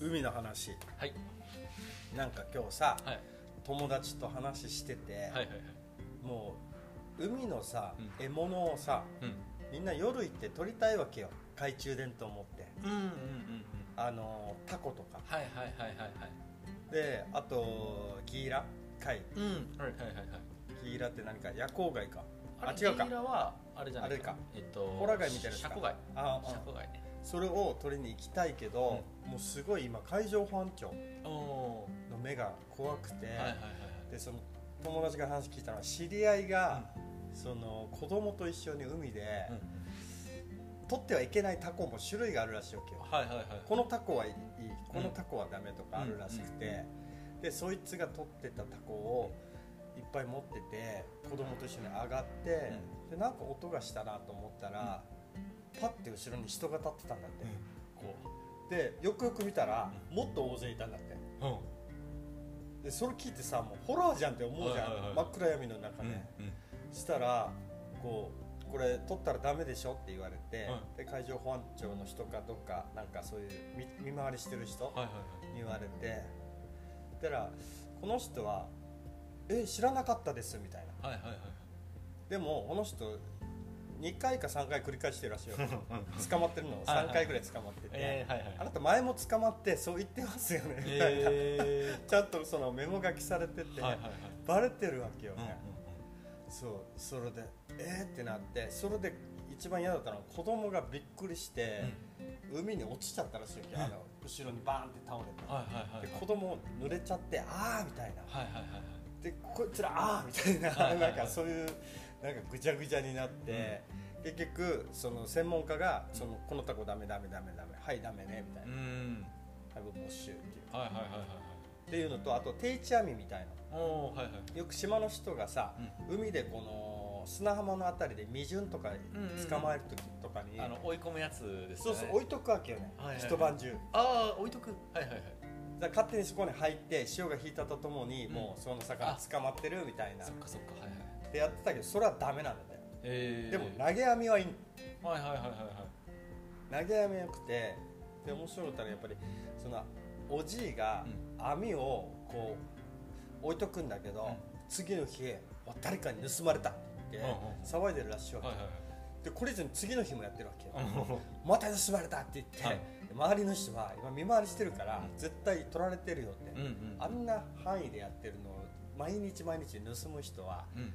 海の話。はい。なんか今日さ、はい。友達と話してて、はいはいはい。もう海のさ、うん。獲物をさうん。みんな夜行って取りたいわけよ。懐中電灯持って。うんうんうんうん。あのタコとか。はいはいはいはいはい。であとギーラ？貝。うん。はいはいはいはい。ギーラって何か夜光貝か。あれ違うか。ゲイラはあれじゃないあれか。えっとホラ貝みたいなシャコ貝。ああ。シャコ貝。ねそれを取りに行きたいけど、もうすごい今海上保安庁の目が怖くて、でその友達から話聞いたのは知り合いが、その子供と一緒に海で、うん取ってはいけないタコも種類があるらしいわけよ。このタコはいいこのタコはダメとかあるらしくて、でそいつが取ってたタコをいっぱい持ってて子供と一緒に上がって、でなんか音がしたなと思ったら、パッて後ろに人が立ってたんだって、こでよくよく見たら、もっと大勢いたんだって。ううん。でそれ聞いてさもうホラーじゃんって思うじゃん、はいはいはい。真っ暗闇の中で、うんしたらこうこれ取ったらダメでしょって言われて、うん。で海上保安庁の人かどっかなんかそういう見見回りしてる人はいはいはい。に言われてだからこの人は「え知らなかったです」みたいな。はいはいはい。でもこの人2回か3回繰り返してるらしいよ。捕まってるの。はいはい3回ぐらい捕まってて、えーはいはい。あなた前も捕まってそう言ってますよね、みたいなえちゃんとそのメモ書きされてて、ーはいはいはい。バレてるわけよ。うんうんね、そうそれでえー、ってなってそれで一番嫌だったのは子供がびっくりして、海に落ちちゃったらしいあの後ろにバーンって倒れて、はいはいはいで子供濡れちゃってああみたいな。はいはいはいはい。でこいつらああみたいな、はいはいはい。なんかそういうなんかぐちゃぐちゃになって、結局その専門家がそのこのタコダメダメダメダメはいダメねみたいうな、ん。はい僕没収っていう。はいはいはいはいはい。っていうのとあと定置網みたいな。はいはい。よく島の人がさ、海でこの砂浜のあたりで未順とか捕まえる時とかに、あの追い込むやつですよね。そうそう置いとくわけよね、はいはいはい。一晩中。ああ置いとく。はいはいはい。だ勝手にそこに入って潮が引いたとともに、うん。もうその魚捕まってるみたいな。そっかそっかはいはいってやってたけどそれはダメなんだよえー。でも投げ網はいい。はいはいはいはいはい。投げ網よくてで面白かったのはやっぱりそのおじいが網をこう置いとくんだけど、うん。次の日誰かに盗まれたって言って、騒いでるらしいわけ、はいはいはい。でこれ以上に次の日もやってるわけまた盗まれたって言って、はい。周りの人は今見回りしてるから、うん。絶対取られてるよって、うんうん。あんな範囲でやってるのを毎日毎日盗む人はうん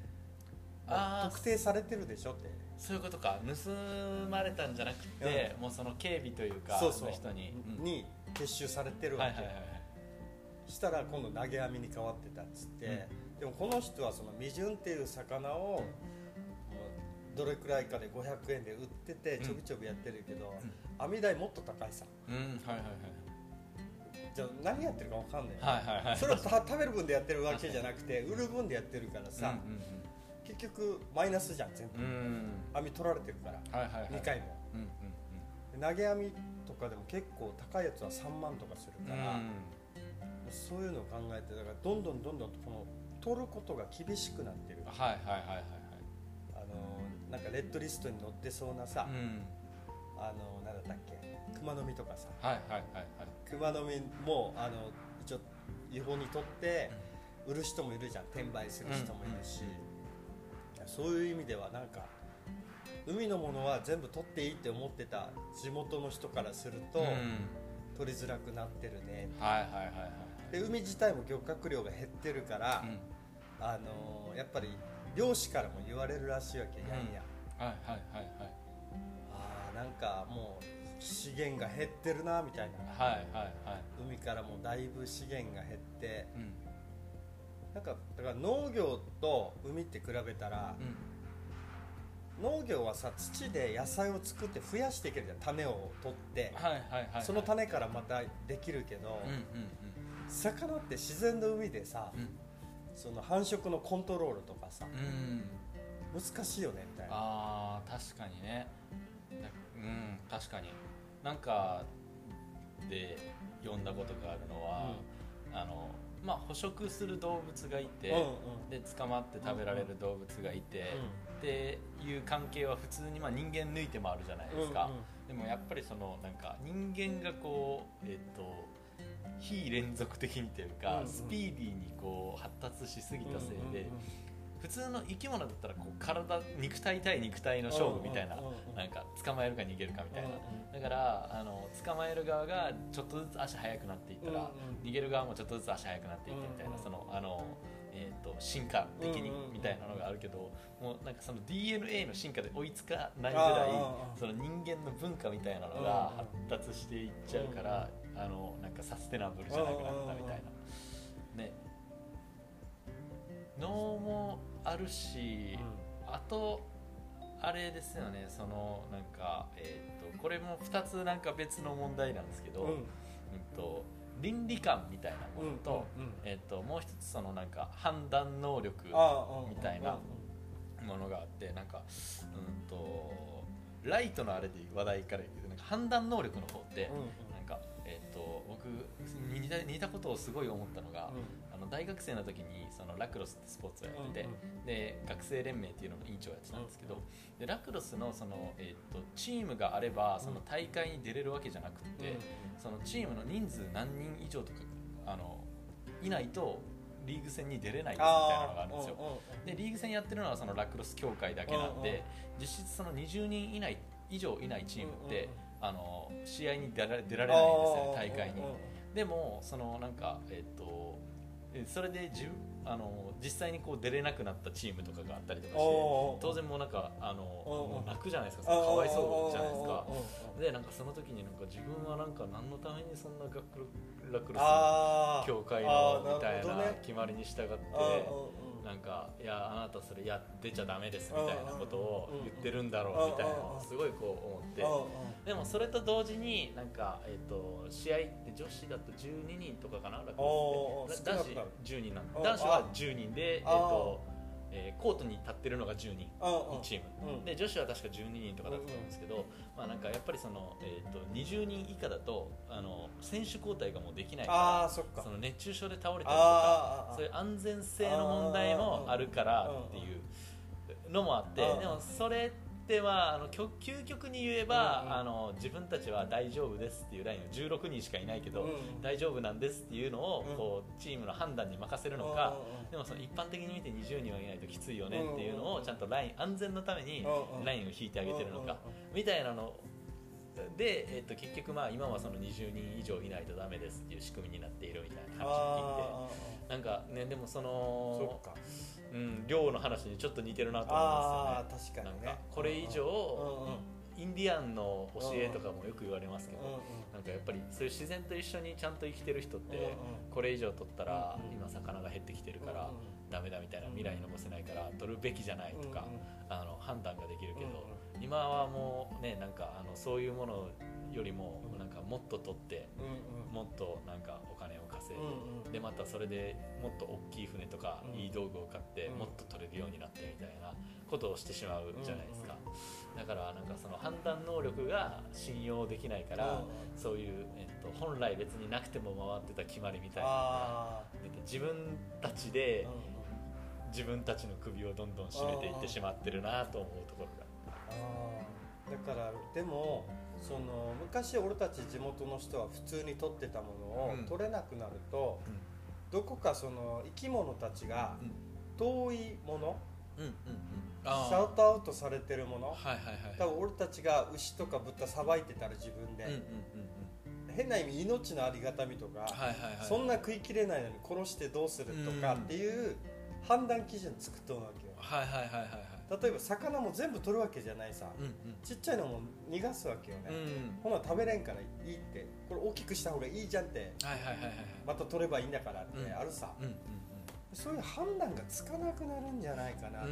特定されてるでしょって。そういうことか。盗まれたんじゃなくて、もうその警備というかそうそう。の人に、うん。に結集されてるわけ、はいはいはい。はいしたら今度投げ網に変わってたっつって、でもこの人はその未純っていう魚をどれくらいかで500円で売っててちょびちょびやってるけど、網代もっと高いさ。うんはいはいじゃあ何やってるか分かんない、はいはいはいはい。それをた食べる分でやってるわけじゃなくて売る分でやってるからさ、結局マイナスじゃん全部、うん。うんうん網取られてるから、はいはいはい。2回も。うんうんで投げ網とかでも結構高いやつは3万とかするうん。から、そういうのを考えてだからどんどんどんどんこの取ることが厳しくなってる。はいはいはいはいあのなんかレッドリストに載ってそうなさ、はいうん。あのなんだったっけ？熊の実とかさ。はいはいはいはい。熊の実もあの一応違法に取って売る人もいるじゃん。転売する人もいるし、いやそういう意味ではなんか海のものは全部取っていいって思ってた地元の人からすると、うん。取りづらくなってるね。はいはいはいはい。で海自体も漁獲量が減ってるから、うん。あのやっぱり漁師からも言われるらしいわけ、んや。ん。やはいはいはい。あーなんかもう資源が減ってるなみたいな。はいはいはいはい。海からもだいぶ資源が減ってうんなんかだから農業と海って比べたら、うん。農業はさ土で野菜を作って増やしていけるじゃん種を取って、はいはいはいはい。その種からまたできるけど、うんうん魚って自然の海でさ、うん。その繁殖のコントロールとかさうん。うん難しいよねみたいな。あー確かにね。だうん確かに。なんかで読んだことがあるのは、あのまあ捕食する動物がいて、うんうん。で捕まって食べられる動物がいて、っていう関係は普通にまあ人間抜いてもあるじゃないですか、うんうんでもやっぱりそのなんか人間がこうえっと非連続的にというか、うんうんスピーディーにこう発達しすぎたせいで、普通の生き物だったらこう体肉体対肉体の勝負みたいな、なんか捕まえるか逃げるかみたいな、うんだからあの捕まえる側がちょっとずつ足速くなっていったら、逃げる側もちょっとずつ足速くなっていってみたいな、そのあの、えー、と進化的にみたいなのがあるけど、もうなんかその DNA の進化で追いつかないぐらいその人間の文化みたいなのが発達していっちゃうから、あのなんかサステナブルじゃなくなったみたいな。能もあるし、あとあれですよねそのなんか、えー、とこれも2つなんか別の問題なんですけど、うん。うんと倫理観みたいなものと,、うんうんえー、ともう一つそのなんか判断能力みたいなものがあってなんかうんとライトのあれで話題から言うとなんか判断能力の方って、うんうん。なんか、えー、と僕似た似たことをすごい思ったのが、大学生の時にそのラクロスってスポーツをやってて、で学生連盟っていうのの委員長をやってたんですけど、でラクロスのその、えー、とチームがあればその大会に出れるわけじゃなくて、そのチームの人数何人以上とかあのいないとリーグ戦に出れないみたいなのがあるんですよ。でリーグ戦やってるのはそのラクロス協会だけなんで、実質その20人以内以上いないチームって、あの試合に出られ出られないんですよね大会に。でもそのなんかえっ、とえそれで自分あの実際にこう出れなくなったチームとかがあったりとかして当然もうなんかあのもう泣くじゃないですかかわいそうじゃないですか。でなんかその時になんか自分はなんか何のためにそんなラクラクロス協会のみたいな決まりに従ってなんかいやあなたそれや出ちゃダメですみたいなことを言ってるんだろうみたいなのをすごいこう思って。でもそれと同時になんか、えー、と試合って女子だと12人とかかな男子10人なん男子は10人で、えーとえー、コートに立ってるのが10人。1チーム、で女子は確か12人とかだったと思うんですけど、まあ、なんかやっぱりその、えー、と20人以下だとあの選手交代がもうできないからその熱中症で倒れたりとかそういう安全性の問題もあるからっていうのもあってでもそれってはあの究極に言えば、あの自分たちは大丈夫ですっていうラインを16人しかいないけど、大丈夫なんですっていうのをこうチームの判断に任せるのか、でもその一般的に見て20人はいないときついよねっていうのをちゃんとライン安全のためにラインを引いてあげてるのかみたいなので、えー、と結局まあ今はその20人以上いないとダメですっていう仕組みになっているみたいな話を聞いて。なんかねでもそのうん、寮の話にちょっと似てるなと思いますよね。確かに、ね、なんかこれ以上、インディアンの教えとかもよく言われますけど、なんかやっぱりそういう自然と一緒にちゃんと生きてる人って、これ以上取ったら今魚が減ってきてるからダメだみたいな未来に残せないから取るべきじゃないとか、あの判断ができるけど、今はもうねなんかあのそういうものよりもなんかもっと取って、もっとなんかお金を稼いで、でまたそれでもっと大きい船とかいい道具を買って、もっと取れるようになってみたいなことをしてしまうじゃないですか、だからなんかその判断能力が信用できないから、そういう、えっと、本来別になくても回ってた決まりみたいな自分たちで、自分たちの首をどんどん締めていってしまってるなと思うところが。だからでもその昔俺たち地元の人は普通に取ってたものを取れなくなると、うん、どこかその生き物たちが遠いもの、うんうんうん、シャウトアウトされてるもの、はいはいはい、多分俺たちが牛とか豚さばいてたら自分で、うんうんうんうん、変な意味命のありがたみとか、はいはいはい、そんな食いきれないのに殺してどうするとかっていう判断基準作っとるわけよ。はいはいはいはい例えば魚も全部取るわけじゃないさ、うんうん、ちっちゃいのも逃がすわけよね、うん、ほな食べれんからいいって。これ大きくした方がいいじゃんって、はいはいはいはい、また取ればいいんだからってあるさ、うんうんうん、そういう判断がつかなくなるんじゃないかなって。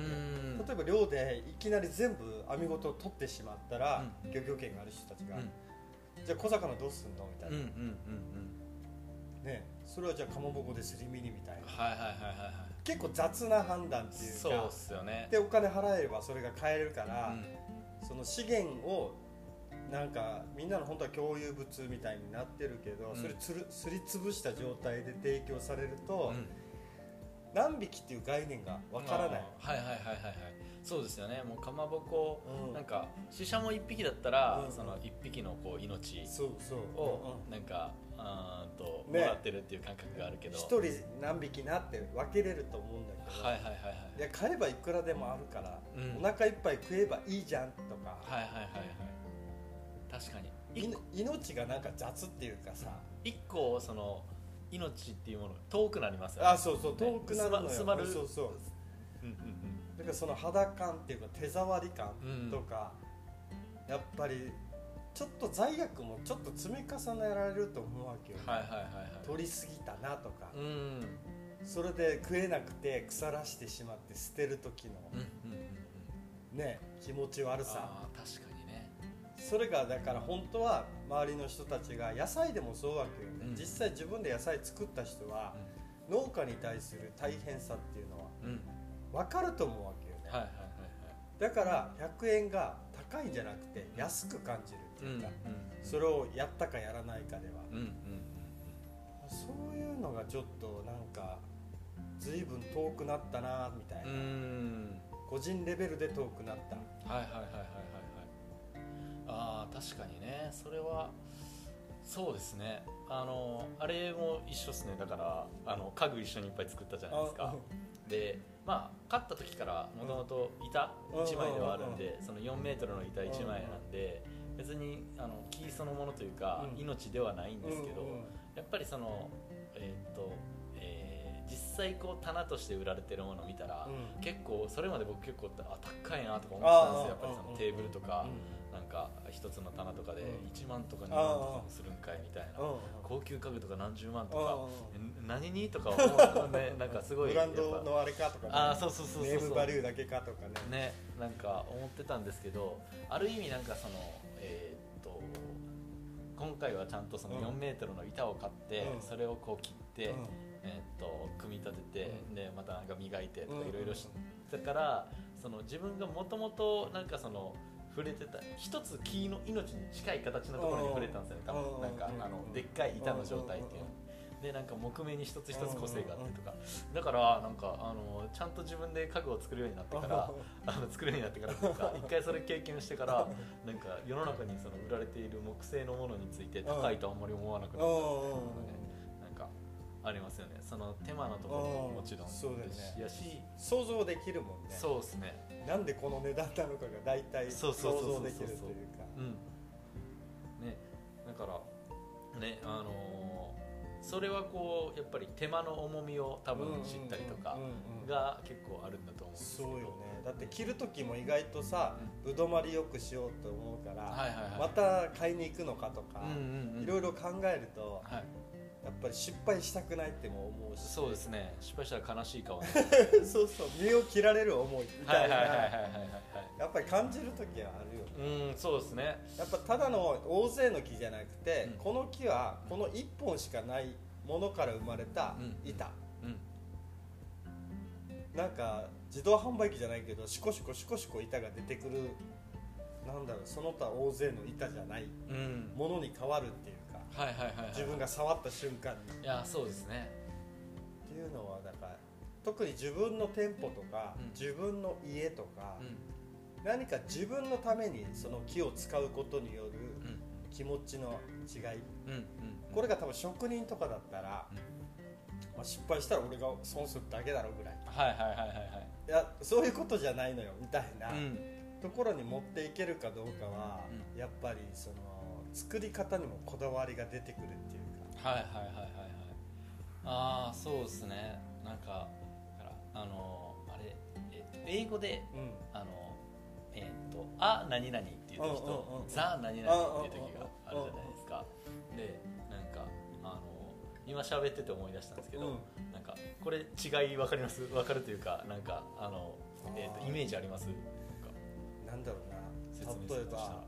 例えば漁でいきなり全部網ごと取ってしまったら、うん、漁業権がある人たちが、うん、じゃあ小魚どうすんのみたいな、うんうんうんうん、ねそれはじゃあかまぼこですり身にみたいな、はいはいはいはい結構雑な判断っていうかそうっすよね。でお金払えればそれが買えるから、うん、その資源をなんかみんなの本当は共有物みたいになってるけど、うん、それつるすりつぶした状態で提供されると、うん、何匹っていう概念がわからない、はいはいはいはいはいそうですよね。もうかまぼこ、うん。なんか死者も1匹だったら、うん。その1匹のこう命をなんかあーんともねらってるっていう感覚があるけど、一人何匹なって分けれると思うんだけど、はいはいはいはい。いや買えばいくらでもあるから、うん。お腹いっぱい食えばいいじゃんとか、はいはいはいはい。確かに。命がなんか雑っていうかさ、一個その命っていうものが遠くなりますよね。あそうそう遠くなるのよ、薄まる。そうそう。うんうんだからその肌感っていうか手触り感とか、やっぱりちょっと罪悪もちょっと積み重ねられると思うわけよ、うんはいはいはいはい。取りすぎたなとか、うん。それで食えなくて腐らしてしまって捨てる時のうんうんうんうん。ね気持ち悪さ。確かにね。それがだから本当は周りの人たちが野菜でもそうわけよね、うん。実際自分で野菜作った人は農家に対する大変さっていうのはうんうん分かると思うわけよね、はいはいはいだから100円が高いんじゃなくて安く感じるってはいいうか、うんそれをやったかやらないかでは、うんうんそういうのがちょっとなんか随分遠くなったなみたいな、個人レベルで遠くなった。はいはいはいはいはい。はいああ確かにね。それはそうですね。あのあれも一緒ですね。だからあの家具一緒にいっぱい作ったじゃないですかでまあ勝った時からもともと板うん1枚ではあるんでその4メートルの板1枚なんで別にあの木そのものというかうん命ではないんですけどやっぱりそのえーっとえー実際こう棚として売られてるものを見たらうん結構それまで僕結構あ高いなとか思ってたんですよやっぱりそのテーブルとかうなんか一つの棚とかでうん。1万とか2あー万とかもするんかいみたいな。うん。高級家具とか何十万とうん。か何？にとか思うね。なんかすごいブランドのあれかとか、ね、あーそうそうそうネームバリューだけかとかね。ね。なんか思ってたんですけどある意味なんかそのえーっと今回はちゃんとそのうん。4メートルの板を買ってうん。それをこう切って、うん。えーっと組み立てて、うん。でまたなんか磨いてとかうん。いろいろしたから、その自分がもともとなんかその触れてた。一つ木の命に近い形のところに触れたんですよね。多うん分。なんかうんあのでっかい板の状態っていう。のでなんか木目に一つ一つ個性があってとか。うんだからなんかあのちゃんと自分で家具を作るようになってから あの作るようになってからとか一回それ経験してからなんか世の中にその売られている木製のものについて高いとあんまり思わなくなったのがねなんかありますよね。その手間のところももちろんそうだよね。やし想像できるもんね。そうですねなんでこの値段なのかが大体想そうそうそうそうそう像できるというか。うん。ねだからねあのーそれはこうやっぱり手間の重みを多分知ったりとかが結構あるんだと思うんですけど。そうよね。だって着る時も意外とさぶどまりよくしようと思うから、はいはいはい。また買いに行くのかとか、いろいろ考えるとはいやっぱり失敗したくないっても思うし。そうですね。失敗したら悲しい顔ね。そうそう身を切られる思いみはいたいな。はいはいはいはいはいやっぱり感じる時はあるよね。うんそうですね。やっぱただの大勢の木じゃなくて、うん。この木はこの1本しかないものから生まれたうん。板、うん。なんか自動販売機じゃないけどシコシコシコシコ板が出てくるなんだろうその他大勢の板じゃないうん。ものに変わるっていう。かはいはいはいはい。自分が触った瞬間に。っいやそうですね。ていうのはだから特に自分の店舗とか、うん。自分の家とか、うん。何か自分のためにその木を使うことによるうん。気持ちの違い。うんうんこれが多分職人とかだったら、うん。まあ、失敗したら俺が損するだけだろうぐらい。はいはいはいはいはい。いやそういうことじゃないのよみたいな、うん。ところに持っていけるかどうかは、うやっぱりその作り方にもこだわりが出てくるっていうか。はいはいはいはいはい。ああそうですね。なんかあのあれ、えっと英語でうん。あのえっと「あ何々」っていう時と「ザ何々」っていう時があるじゃないですか。でなんかあの今喋ってて思い出したんですけど、うん。なんかこれ違い分かります？分かるというかなんかあの、えっとイメージあります？なんか。なんだろ説うな。例え明としたら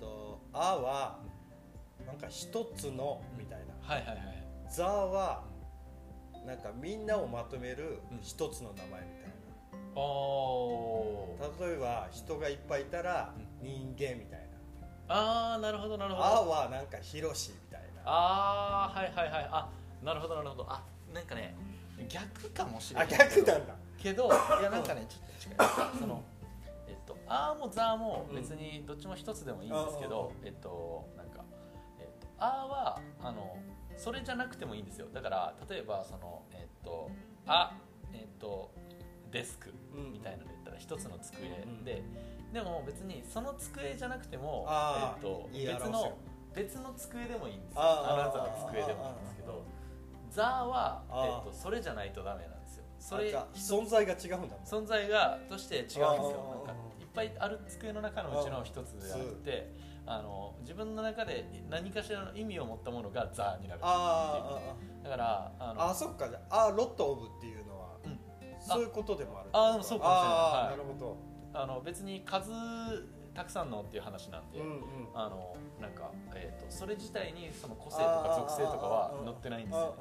と「あ」はなんか一つのみたいな。はいはいはい「ザ」はなんかみんなをまとめるうん一つの名前みたいな。例えば人がいっぱいいたらう人間みたいあーなるほどなるな「ほど。あ」はなんかひろしみたいな。ああはいはいはい。あなるほどなるほど。あなんかね逆かもしれないあ逆なんだ。けどいやなんかねちょっと違う。そのえっと「あ」も「ザ」も別にどっちも一つでもいいんですけど、えっとなんか「えっと、あ」はあのそれじゃなくてもいいんですよ。だから例えばそのえっと「あ」えっとデスクみたいなので言ったら一つの机で、でも別にその机じゃなくても、えっと、別の別の机でもいいんですよ。あなたの机でもいいんですけど「ザ」は、えっと、それじゃないとダメなんですよ。それ存在が違うんだ存在がとして違うんですよぱいある机の中のうちの一つであってあの自分の中で何かしらの意味を持ったものが「ザ」になるだからあのあそっかじゃあロット・オブっていうのは、うん、そういうことでもある。ああそうかもしれない、はい、なるほど。あの別に数たくさんのっていう話なんで、うんうん、あのなんか、えーと、それ自体にその個性とか属性とかは載ってないんですよ。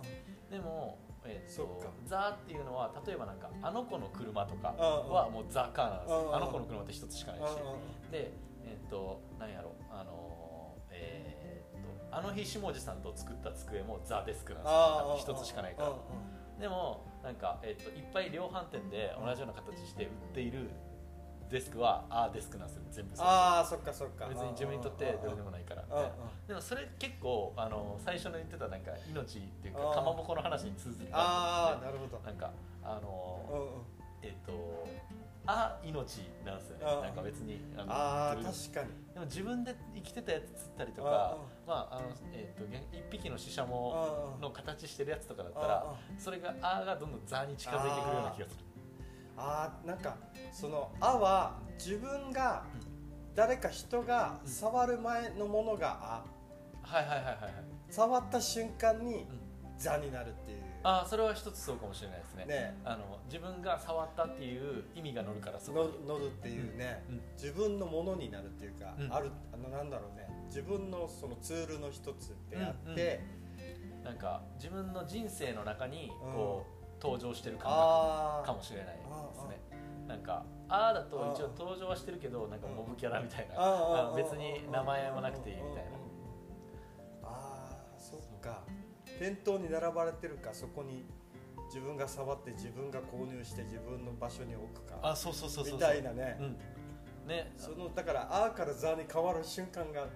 でも、えーと、ザっていうのは例えばなんかあの子の車とかはもうザカーなんですよ。あの子の車って一つしかないし。でえっ、ー、となんやろ。あのえー、とあの日下地さんと作った机もザデスクなんですよ。一つしかないから。でもなんか、えーと、といっぱい量販店で同じような形して売っているデスクはああデスクなんですよ。全部ああそっかそっか。別に自分にとってどれでもないから。でもそれ結構あの最初の言ってたなんか命っていうかかまぼこの話に通ずるああなるほど。なんかあのえっとあ命なんですよね。なんか別にああ確かに。でも自分で生きてたやつ釣ったりとかまああのえっと一匹のシシャモの形してるやつとかだったらそれがあがどんどんザに近づいてくるような気がするあなんかその「あ」は自分が誰か人が触る前のものが「あ」はいはいはいはい。触った瞬間に「座」になるっていう。ああそれは一つそうかもしれないですね。ね。あの自分が触ったっていう意味が乗るからそこ乗るっていうね、うん、自分のものになるっていうか、うん、あるあのなんだろうね。自分のそのツールの一つであって、うんうん、なんか自分の人生の中にこう、登場してる感覚かもしれないですね。なんかああだと一応登場はしてるけどなんかモブキャラみたいな別に名前もなくていいみたいな。ああそっか。店頭に並ばれてるかそこに自分が触って自分が購入して自分の場所に置くか。あそうそうそうそうみたいなね、うん。ね、そのだから「あ」から「座」に変わる瞬間が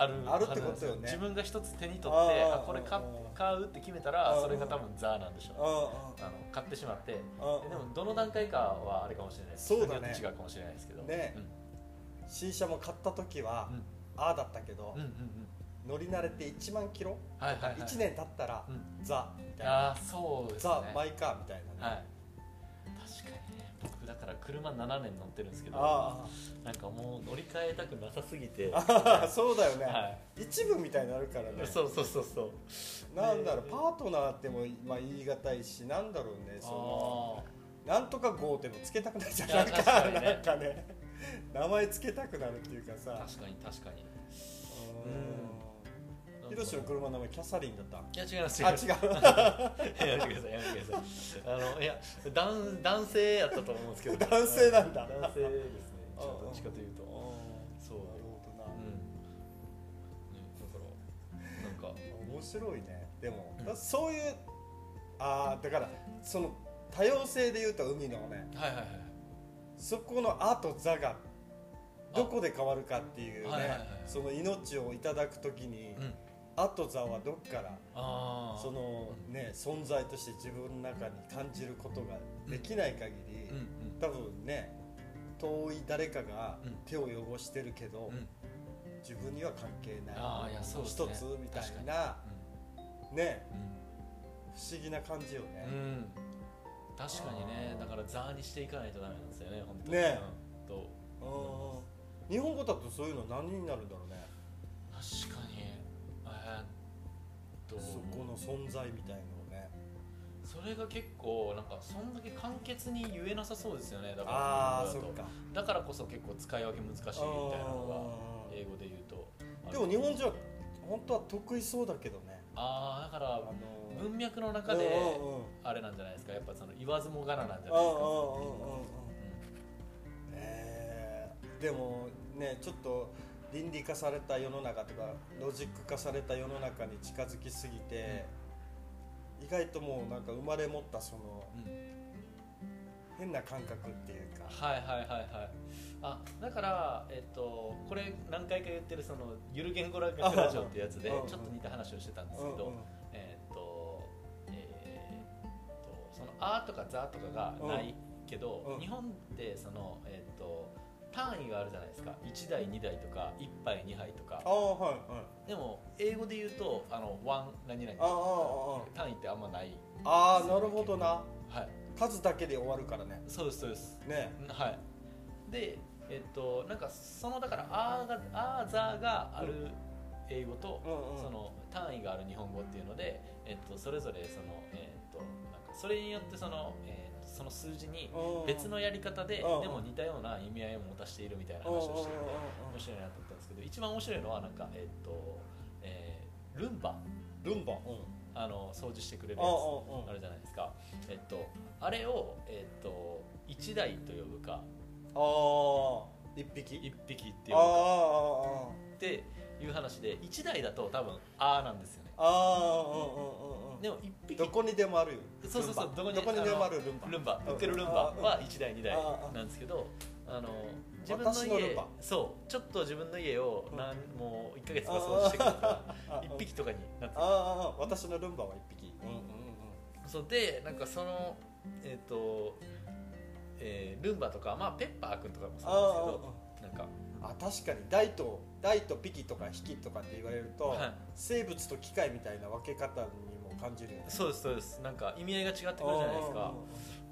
あるあるってことよね。自分が一つ手に取ってあこれ買買うって決めたらそれが多分ザなんでしょ。うあの買ってしまって。でもどの段階かはあれかもしれないそうだね。違うかもしれないですけど。ね、うん、新車も買った時は、うん、ああだったけど、うんうんうん。乗り慣れて1万キロ、はいはいはい、1年経ったら、うん、ザみたいな。あそうです、ね、ザマイカーみたいなね、はい。だから車7年乗ってるんですけどなんかもう乗り換えたくなさすぎて。そうだよね、はい、一部みたいになるからね。そうそうそうそう。なんだろうパートナーっても、まあ、言い難いしなんだろうねそのなんとか号ってもつけたくないじゃん。なんかね、なんかね。名前つけたくなるっていうかさ。確かに確かに。うんヒロシの車の名前キャサリンだった？いや違います違います。やめてくださいやめてくださいあのいや男男性やったと思うんですけど。男性なんだ。男性ですね。どっちかというと。そう。なるほどな、うん。ね、だからなんか面白いね。でも、うん、そういうああだからその多様性でいうと海のね、はいはいはい、そこの「あ」と「座」がどこで変わるかっていうね、はいはいはい、その命をいただく時に、うん後座はどっからそのね存在として自分の中に感じることができない限り、うんうん、多分ね遠い誰かが手を汚してるけど、うん、自分には関係ない。一つみたいなね、不思議な感じよね、確かにねだから座にしていかないとダメなんですよね本当に。ね。と。日本語だとそういうの何になるんだろうね。確かにとそこの存在みたいのをね。それが結構なんかそんだけ簡潔に言えなさそうですよね。だからあそっか。だからこそ結構使い分け難しいみたいなのが英語で言うとでも日本人は本当は得意そうだけどね。ああだから文脈の中であれなんじゃないですか。やっぱその言わずもがななんじゃないですか。えでもねちょっと倫理化された世の中とかロジック化された世の中に近づきすぎて、うん、意外ともうなんか生まれ持ったその、うん、変な感覚っていうか。はいはいはいはい。あだから、えっと、これ何回か言ってるそのゆる言語学ラジオってやつでうん。うんちょっと似た話をしてたんですけど、えっとえーっとその「あ」とか「ざ」とかがないけど、うん。日本ってその、えっと単位があるじゃないですか。1台2台とか1杯2杯とか。ああはいはい。でも英語で言うとあのワン何々。あああ単位ってあんまない。あああなるほどな。はい。数だけで終わるからね。そうですそうです。ね。はい。でえっとなんかそのだから「あ」が「あ」「ざ」がある英語と、うん。うんその単位がある日本語っていうので、えっと、それぞれその、えっと、なんかそれによってその、えその数字にうん別のやり方で、うんでも似たような意味合いを持たしているみたいな話をしててうん面白いなと思ったんですけど一番面白いのはなんか、えっとえールンバ。ルンバ。うん。あの掃除してくれるやあつあるじゃないですか、えっと、あれを、えっと、1台と呼ぶか。ああ一匹？1匹ってああ呼ぶか。あっていう話で1台だと多分「あ」なんですよ。ねあああうんうんうんうん。でも1匹。どこにでもあるよ。そうそうそうどこにどこにでもあるルンバ。ルンバ。売ってるルンバ。は1台2台なんですけどあの自分の家そう。ちょっと自分の家をうん。何もう1ヶ月とか掃除してくれたらあ1匹とかになってああああ私のルンバは一匹。うん。うんうんそう。でなんかそのえっ、と、えールンバとかまあペッパーくんとかもあそうなんですけどなんかああ確かに大と大とピキとかヒキとかって言われると、はい。生物と機械みたいな分け方にも感じるよね。そうですそうです。なんか意味合いが違ってくるじゃないですか。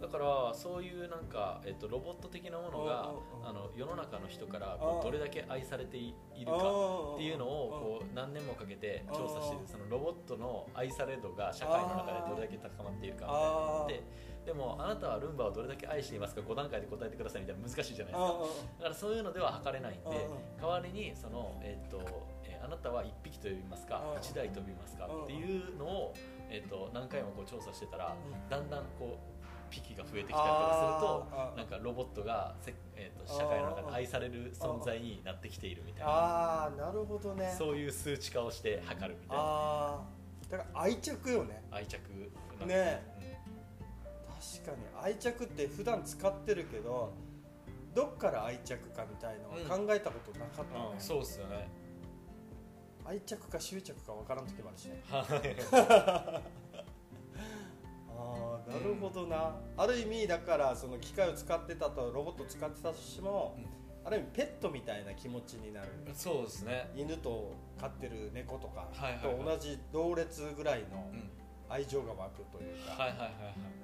だからそういうなんか、えっと、ロボット的なものがあの世の中の人からこうどれだけ愛されていいるかっていうのをこう何年もかけて調査してそのロボットの愛され度が社会の中でどれだけ高まっているかみたいなのででもあなたはルンバをどれだけ愛していますか5段階で答えてくださいみたいな難しいじゃないですか。だからそういうのでは測れないんで代わりにその、えっとえーあなたは1匹と呼びますかうん。1台と呼びますかうん。っていうのを、えっと何回もこう調査してたらうん。だんだんこうピキが増えてきたりとかするとなんかロボットがせ、えー、と社会の中で愛される存在になってきているみたいな。ああ。なるほどね。そういう数値化をして測るみたいな。だから愛着よね。愛着ねかに愛着って普段使ってるけどどっから愛着かみたいのは考えたことなかったね、うんそうっすよね。愛着か執着か分からん時もあるしね。はい。ああなるほどな、ある意味だからその機械を使ってたとロボットを使ってたとしても、ある意味ペットみたいな気持ちになる。そうですね。犬と飼ってる猫とかと同じ同列ぐらいのうん。愛情が湧くというか、はいはいはいはい。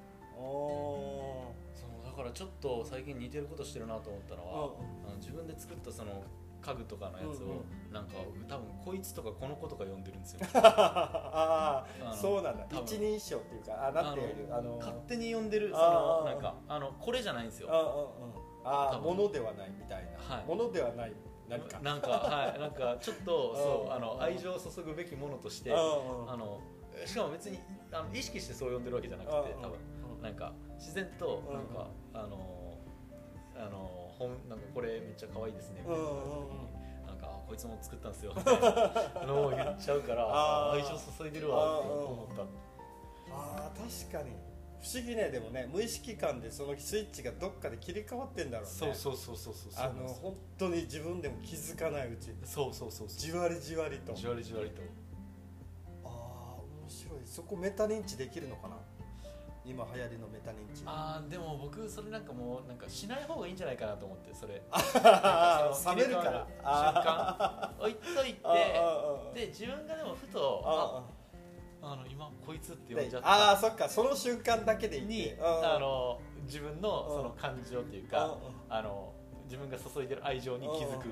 おそうだからちょっと最近似てることしてるなと思ったのは、あの自分で作ったその家具とかのやつを、うんうなんか多分こいつとかこの子とか呼んでるんですよ。ああそうなんだ。一人称っていうかあなんていうあの勝手に呼んでるそのなんかあのこれじゃないんですよ。ああものではないみたいな、はい。ものではない何か。なんかはい。なんかちょっとそうあの愛情を注ぐべきものとしてああのしかも別にあの意識してそう呼んでるわけじゃなくてあ多分なんか自然となんかあのあの本なんかこれめっちゃ可愛いですねみたいなうんうん。うんなんかあこいつも作ったんですよみたいなのを言っちゃうから 愛情注いでるわって思った。ああ確かに。不思議ねでもね。無意識感でそのスイッチがどっかで切り替わってんだろうね。そうそうそうそうそうそうあの本当に自分でも気づかないうちにそうそうそうそう。じわりじわりと。じわりじわりと。ああ面白い。そこメタ認知できるのかな？今流行りのメタ認知。あーでも僕それなんかもうなんかしない方がいいんじゃないかなと思ってそれ。冷めるから。瞬間置いといてあああで自分がでもふとあああの今こいつってで呼んじゃった。ああそっかその瞬間だけでいいにあの自分のその感情というかうん。あの自分が注いでる愛情に気づくってい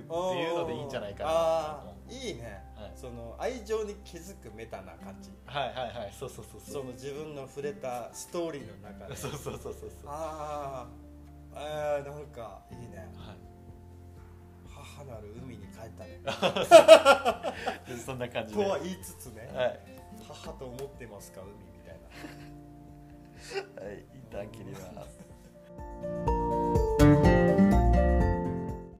うのでいいんじゃないかなあとーいいね、はい。その愛情に気づくメタな感じ。はいはいはい。そうそうそうそそうの自分の触れたストーリーの中で。そうそうそうそうそう。あー。あーなんかいいね。はい。母なる海に帰ったね。で そんな感じとでは言いつつね、はい。母と思ってますか海みたいな。はい。一旦切ります